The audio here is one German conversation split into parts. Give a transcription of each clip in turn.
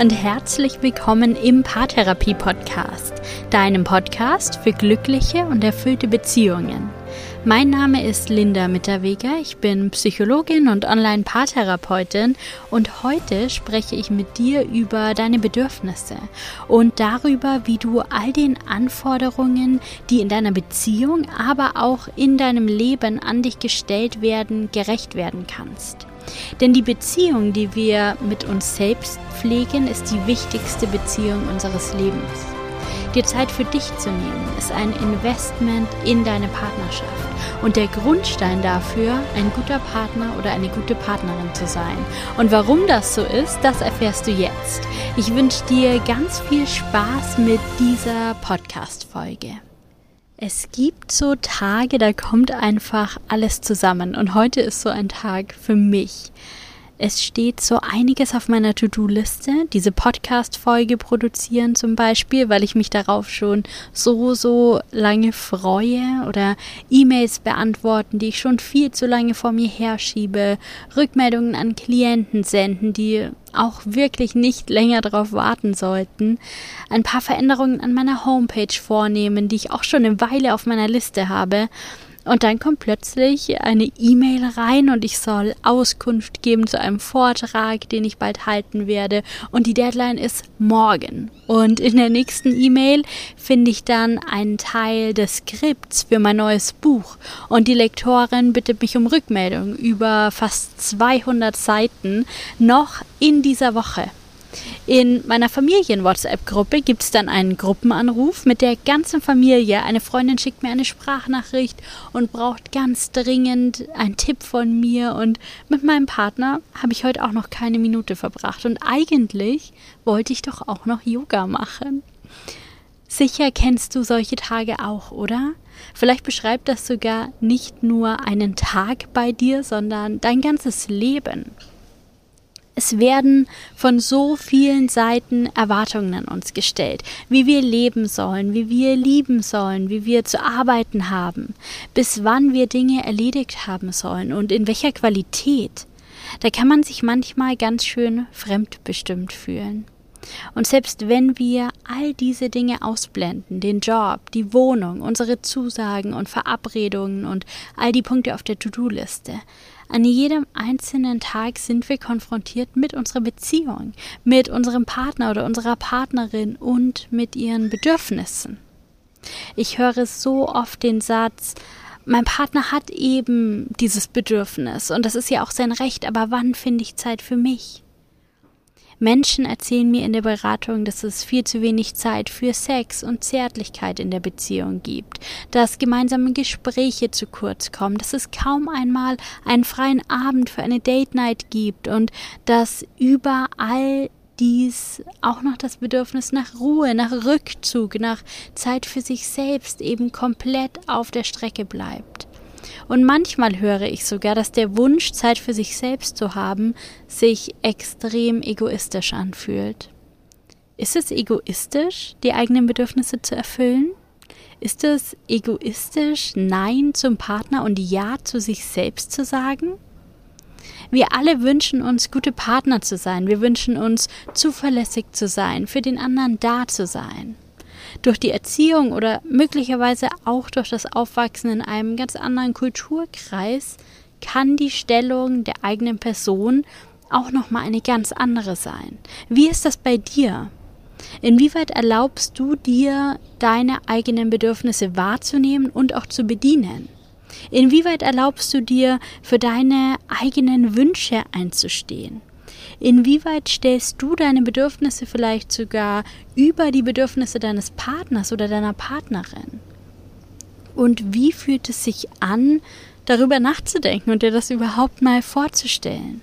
und herzlich willkommen im Paartherapie Podcast, deinem Podcast für glückliche und erfüllte Beziehungen. Mein Name ist Linda Mitterweger, ich bin Psychologin und Online-Paartherapeutin und heute spreche ich mit dir über deine Bedürfnisse und darüber, wie du all den Anforderungen, die in deiner Beziehung, aber auch in deinem Leben an dich gestellt werden, gerecht werden kannst. Denn die Beziehung, die wir mit uns selbst pflegen, ist die wichtigste Beziehung unseres Lebens. Dir Zeit für dich zu nehmen, ist ein Investment in deine Partnerschaft und der Grundstein dafür, ein guter Partner oder eine gute Partnerin zu sein. Und warum das so ist, das erfährst du jetzt. Ich wünsche dir ganz viel Spaß mit dieser Podcast-Folge. Es gibt so Tage, da kommt einfach alles zusammen und heute ist so ein Tag für mich. Es steht so einiges auf meiner To-Do-Liste. Diese Podcast-Folge produzieren zum Beispiel, weil ich mich darauf schon so, so lange freue. Oder E-Mails beantworten, die ich schon viel zu lange vor mir herschiebe. Rückmeldungen an Klienten senden, die auch wirklich nicht länger darauf warten sollten. Ein paar Veränderungen an meiner Homepage vornehmen, die ich auch schon eine Weile auf meiner Liste habe. Und dann kommt plötzlich eine E-Mail rein und ich soll Auskunft geben zu einem Vortrag, den ich bald halten werde. Und die Deadline ist morgen. Und in der nächsten E-Mail finde ich dann einen Teil des Skripts für mein neues Buch. Und die Lektorin bittet mich um Rückmeldung über fast 200 Seiten noch in dieser Woche. In meiner Familien-WhatsApp-Gruppe gibt es dann einen Gruppenanruf mit der ganzen Familie. Eine Freundin schickt mir eine Sprachnachricht und braucht ganz dringend einen Tipp von mir. Und mit meinem Partner habe ich heute auch noch keine Minute verbracht. Und eigentlich wollte ich doch auch noch Yoga machen. Sicher kennst du solche Tage auch, oder? Vielleicht beschreibt das sogar nicht nur einen Tag bei dir, sondern dein ganzes Leben. Es werden von so vielen Seiten Erwartungen an uns gestellt, wie wir leben sollen, wie wir lieben sollen, wie wir zu arbeiten haben, bis wann wir Dinge erledigt haben sollen und in welcher Qualität. Da kann man sich manchmal ganz schön fremdbestimmt fühlen. Und selbst wenn wir all diese Dinge ausblenden, den Job, die Wohnung, unsere Zusagen und Verabredungen und all die Punkte auf der To-Do-Liste, an jedem einzelnen Tag sind wir konfrontiert mit unserer Beziehung, mit unserem Partner oder unserer Partnerin und mit ihren Bedürfnissen. Ich höre so oft den Satz, mein Partner hat eben dieses Bedürfnis und das ist ja auch sein Recht, aber wann finde ich Zeit für mich? Menschen erzählen mir in der Beratung, dass es viel zu wenig Zeit für Sex und Zärtlichkeit in der Beziehung gibt, dass gemeinsame Gespräche zu kurz kommen, dass es kaum einmal einen freien Abend für eine Date Night gibt und dass überall dies auch noch das Bedürfnis nach Ruhe, nach Rückzug, nach Zeit für sich selbst eben komplett auf der Strecke bleibt. Und manchmal höre ich sogar, dass der Wunsch, Zeit für sich selbst zu haben, sich extrem egoistisch anfühlt. Ist es egoistisch, die eigenen Bedürfnisse zu erfüllen? Ist es egoistisch, Nein zum Partner und Ja zu sich selbst zu sagen? Wir alle wünschen uns, gute Partner zu sein. Wir wünschen uns, zuverlässig zu sein, für den anderen da zu sein durch die Erziehung oder möglicherweise auch durch das Aufwachsen in einem ganz anderen Kulturkreis kann die Stellung der eigenen Person auch noch mal eine ganz andere sein. Wie ist das bei dir? Inwieweit erlaubst du dir, deine eigenen Bedürfnisse wahrzunehmen und auch zu bedienen? Inwieweit erlaubst du dir, für deine eigenen Wünsche einzustehen? Inwieweit stellst du deine Bedürfnisse vielleicht sogar über die Bedürfnisse deines Partners oder deiner Partnerin? Und wie fühlt es sich an, darüber nachzudenken und dir das überhaupt mal vorzustellen?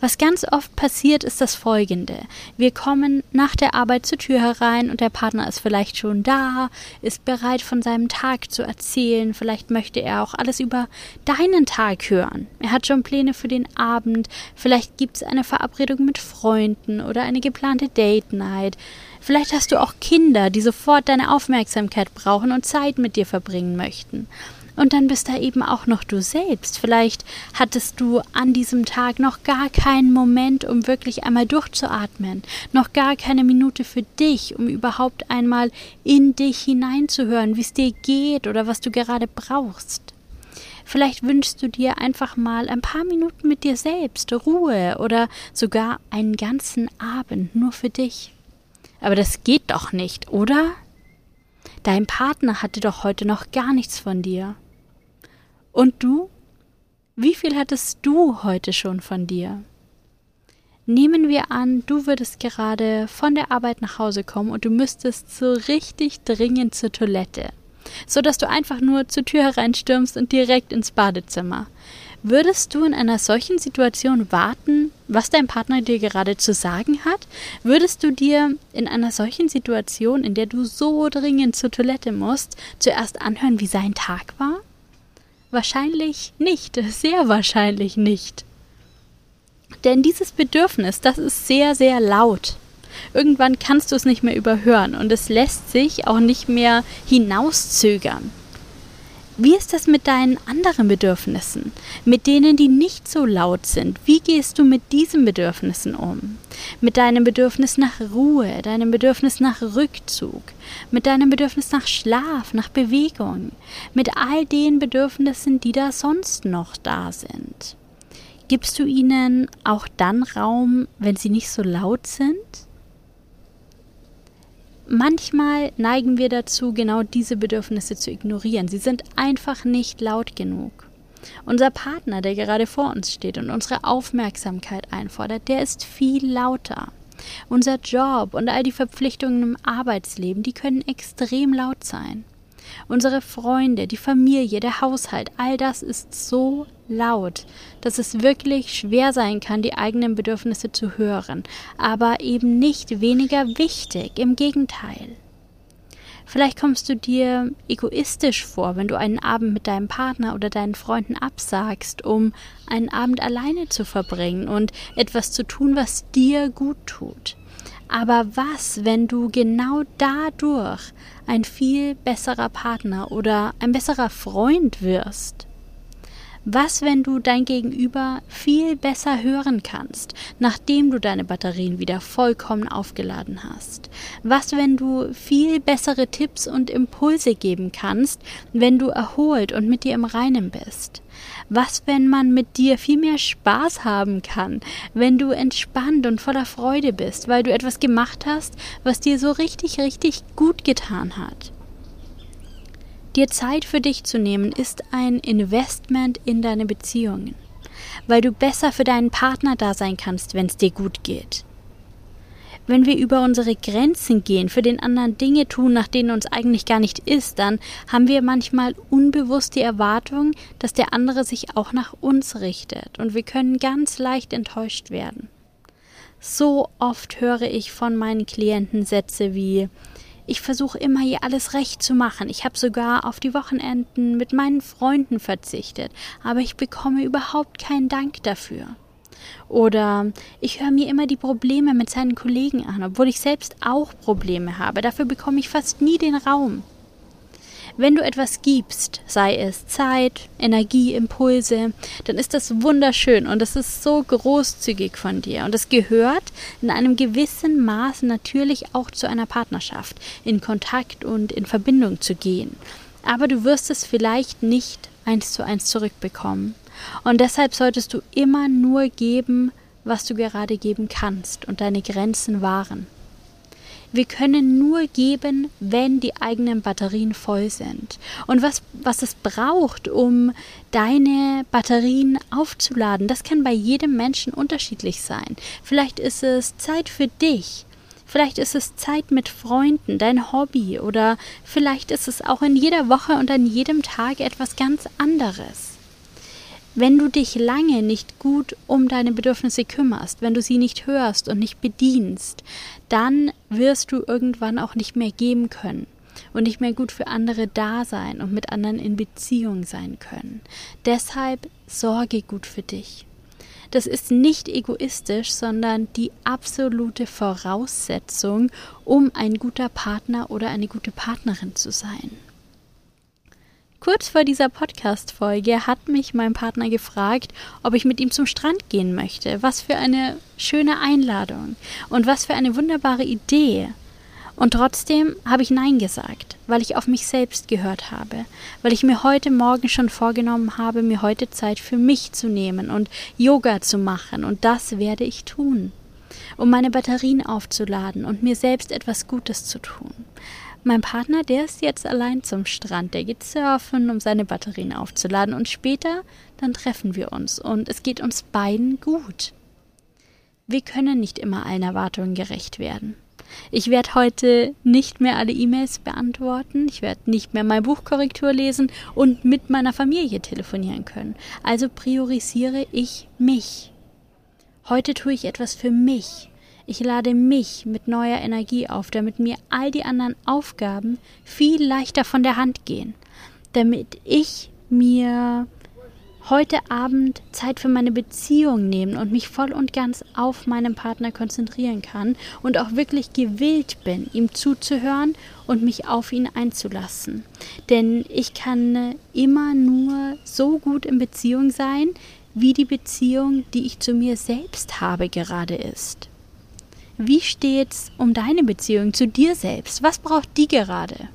Was ganz oft passiert, ist das folgende. Wir kommen nach der Arbeit zur Tür herein und der Partner ist vielleicht schon da, ist bereit von seinem Tag zu erzählen, vielleicht möchte er auch alles über deinen Tag hören. Er hat schon Pläne für den Abend, vielleicht gibt es eine Verabredung mit Freunden oder eine geplante Date Night. Vielleicht hast du auch Kinder, die sofort deine Aufmerksamkeit brauchen und Zeit mit dir verbringen möchten. Und dann bist da eben auch noch du selbst. Vielleicht hattest du an diesem Tag noch gar keinen Moment, um wirklich einmal durchzuatmen, noch gar keine Minute für dich, um überhaupt einmal in dich hineinzuhören, wie es dir geht oder was du gerade brauchst. Vielleicht wünschst du dir einfach mal ein paar Minuten mit dir selbst, Ruhe oder sogar einen ganzen Abend nur für dich. Aber das geht doch nicht, oder? Dein Partner hatte doch heute noch gar nichts von dir. Und du? Wie viel hattest du heute schon von dir? Nehmen wir an, du würdest gerade von der Arbeit nach Hause kommen und du müsstest so richtig dringend zur Toilette, so dass du einfach nur zur Tür hereinstürmst und direkt ins Badezimmer. Würdest du in einer solchen Situation warten, was dein Partner dir gerade zu sagen hat? Würdest du dir in einer solchen Situation, in der du so dringend zur Toilette musst, zuerst anhören, wie sein Tag war? Wahrscheinlich nicht, sehr wahrscheinlich nicht. Denn dieses Bedürfnis, das ist sehr, sehr laut. Irgendwann kannst du es nicht mehr überhören und es lässt sich auch nicht mehr hinauszögern. Wie ist das mit deinen anderen Bedürfnissen, mit denen, die nicht so laut sind? Wie gehst du mit diesen Bedürfnissen um? Mit deinem Bedürfnis nach Ruhe, deinem Bedürfnis nach Rückzug, mit deinem Bedürfnis nach Schlaf, nach Bewegung, mit all den Bedürfnissen, die da sonst noch da sind. Gibst du ihnen auch dann Raum, wenn sie nicht so laut sind? Manchmal neigen wir dazu, genau diese Bedürfnisse zu ignorieren. Sie sind einfach nicht laut genug. Unser Partner, der gerade vor uns steht und unsere Aufmerksamkeit einfordert, der ist viel lauter. Unser Job und all die Verpflichtungen im Arbeitsleben, die können extrem laut sein. Unsere Freunde, die Familie, der Haushalt, all das ist so laut, dass es wirklich schwer sein kann, die eigenen Bedürfnisse zu hören, aber eben nicht weniger wichtig, im Gegenteil. Vielleicht kommst du dir egoistisch vor, wenn du einen Abend mit deinem Partner oder deinen Freunden absagst, um einen Abend alleine zu verbringen und etwas zu tun, was dir gut tut. Aber was, wenn du genau dadurch ein viel besserer Partner oder ein besserer Freund wirst? Was, wenn du dein Gegenüber viel besser hören kannst, nachdem du deine Batterien wieder vollkommen aufgeladen hast? Was, wenn du viel bessere Tipps und Impulse geben kannst, wenn du erholt und mit dir im Reinen bist? Was, wenn man mit dir viel mehr Spaß haben kann, wenn du entspannt und voller Freude bist, weil du etwas gemacht hast, was dir so richtig, richtig gut getan hat? Dir Zeit für dich zu nehmen, ist ein Investment in deine Beziehungen, weil du besser für deinen Partner da sein kannst, wenn es dir gut geht. Wenn wir über unsere Grenzen gehen, für den anderen Dinge tun, nach denen uns eigentlich gar nicht ist, dann haben wir manchmal unbewusst die Erwartung, dass der andere sich auch nach uns richtet und wir können ganz leicht enttäuscht werden. So oft höre ich von meinen Klienten Sätze wie ich versuche immer hier alles recht zu machen. Ich habe sogar auf die Wochenenden mit meinen Freunden verzichtet, aber ich bekomme überhaupt keinen Dank dafür. Oder ich höre mir immer die Probleme mit seinen Kollegen an, obwohl ich selbst auch Probleme habe. Dafür bekomme ich fast nie den Raum. Wenn du etwas gibst, sei es Zeit, Energie, Impulse, dann ist das wunderschön und es ist so großzügig von dir. Und es gehört in einem gewissen Maß natürlich auch zu einer Partnerschaft, in Kontakt und in Verbindung zu gehen. Aber du wirst es vielleicht nicht eins zu eins zurückbekommen. Und deshalb solltest du immer nur geben, was du gerade geben kannst und deine Grenzen wahren. Wir können nur geben, wenn die eigenen Batterien voll sind. Und was, was es braucht, um deine Batterien aufzuladen, das kann bei jedem Menschen unterschiedlich sein. Vielleicht ist es Zeit für dich. Vielleicht ist es Zeit mit Freunden, dein Hobby oder vielleicht ist es auch in jeder Woche und an jedem Tag etwas ganz anderes. Wenn du dich lange nicht gut um deine Bedürfnisse kümmerst, wenn du sie nicht hörst und nicht bedienst, dann wirst du irgendwann auch nicht mehr geben können und nicht mehr gut für andere da sein und mit anderen in Beziehung sein können. Deshalb sorge gut für dich. Das ist nicht egoistisch, sondern die absolute Voraussetzung, um ein guter Partner oder eine gute Partnerin zu sein. Kurz vor dieser Podcast-Folge hat mich mein Partner gefragt, ob ich mit ihm zum Strand gehen möchte. Was für eine schöne Einladung und was für eine wunderbare Idee. Und trotzdem habe ich Nein gesagt, weil ich auf mich selbst gehört habe, weil ich mir heute Morgen schon vorgenommen habe, mir heute Zeit für mich zu nehmen und Yoga zu machen. Und das werde ich tun, um meine Batterien aufzuladen und mir selbst etwas Gutes zu tun. Mein Partner, der ist jetzt allein zum Strand. Der geht surfen, um seine Batterien aufzuladen. Und später, dann treffen wir uns. Und es geht uns beiden gut. Wir können nicht immer allen Erwartungen gerecht werden. Ich werde heute nicht mehr alle E-Mails beantworten, ich werde nicht mehr mein Buchkorrektur lesen und mit meiner Familie telefonieren können. Also priorisiere ich mich. Heute tue ich etwas für mich. Ich lade mich mit neuer Energie auf, damit mir all die anderen Aufgaben viel leichter von der Hand gehen. Damit ich mir heute Abend Zeit für meine Beziehung nehmen und mich voll und ganz auf meinen Partner konzentrieren kann und auch wirklich gewillt bin, ihm zuzuhören und mich auf ihn einzulassen. Denn ich kann immer nur so gut in Beziehung sein, wie die Beziehung, die ich zu mir selbst habe, gerade ist. Wie steht's um deine Beziehung zu dir selbst? Was braucht die gerade?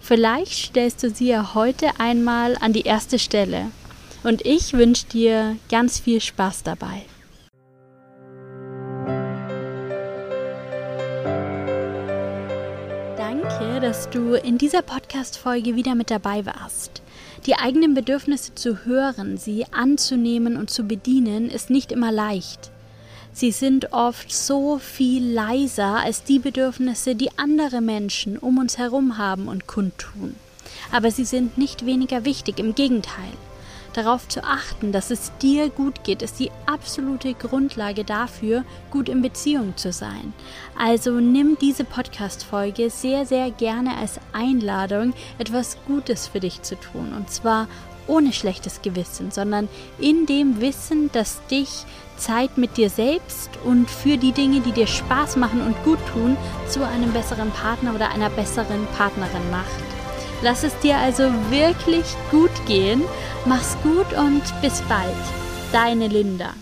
Vielleicht stellst du sie ja heute einmal an die erste Stelle. Und ich wünsche dir ganz viel Spaß dabei. Danke, dass du in dieser Podcast-Folge wieder mit dabei warst. Die eigenen Bedürfnisse zu hören, sie anzunehmen und zu bedienen, ist nicht immer leicht. Sie sind oft so viel leiser als die Bedürfnisse, die andere Menschen um uns herum haben und kundtun. Aber sie sind nicht weniger wichtig, im Gegenteil. Darauf zu achten, dass es dir gut geht, ist die absolute Grundlage dafür, gut in Beziehung zu sein. Also nimm diese Podcast-Folge sehr, sehr gerne als Einladung, etwas Gutes für dich zu tun. Und zwar ohne schlechtes Gewissen, sondern in dem Wissen, dass dich Zeit mit dir selbst und für die Dinge, die dir Spaß machen und gut tun, zu einem besseren Partner oder einer besseren Partnerin macht. Lass es dir also wirklich gut gehen. Mach's gut und bis bald. Deine Linda.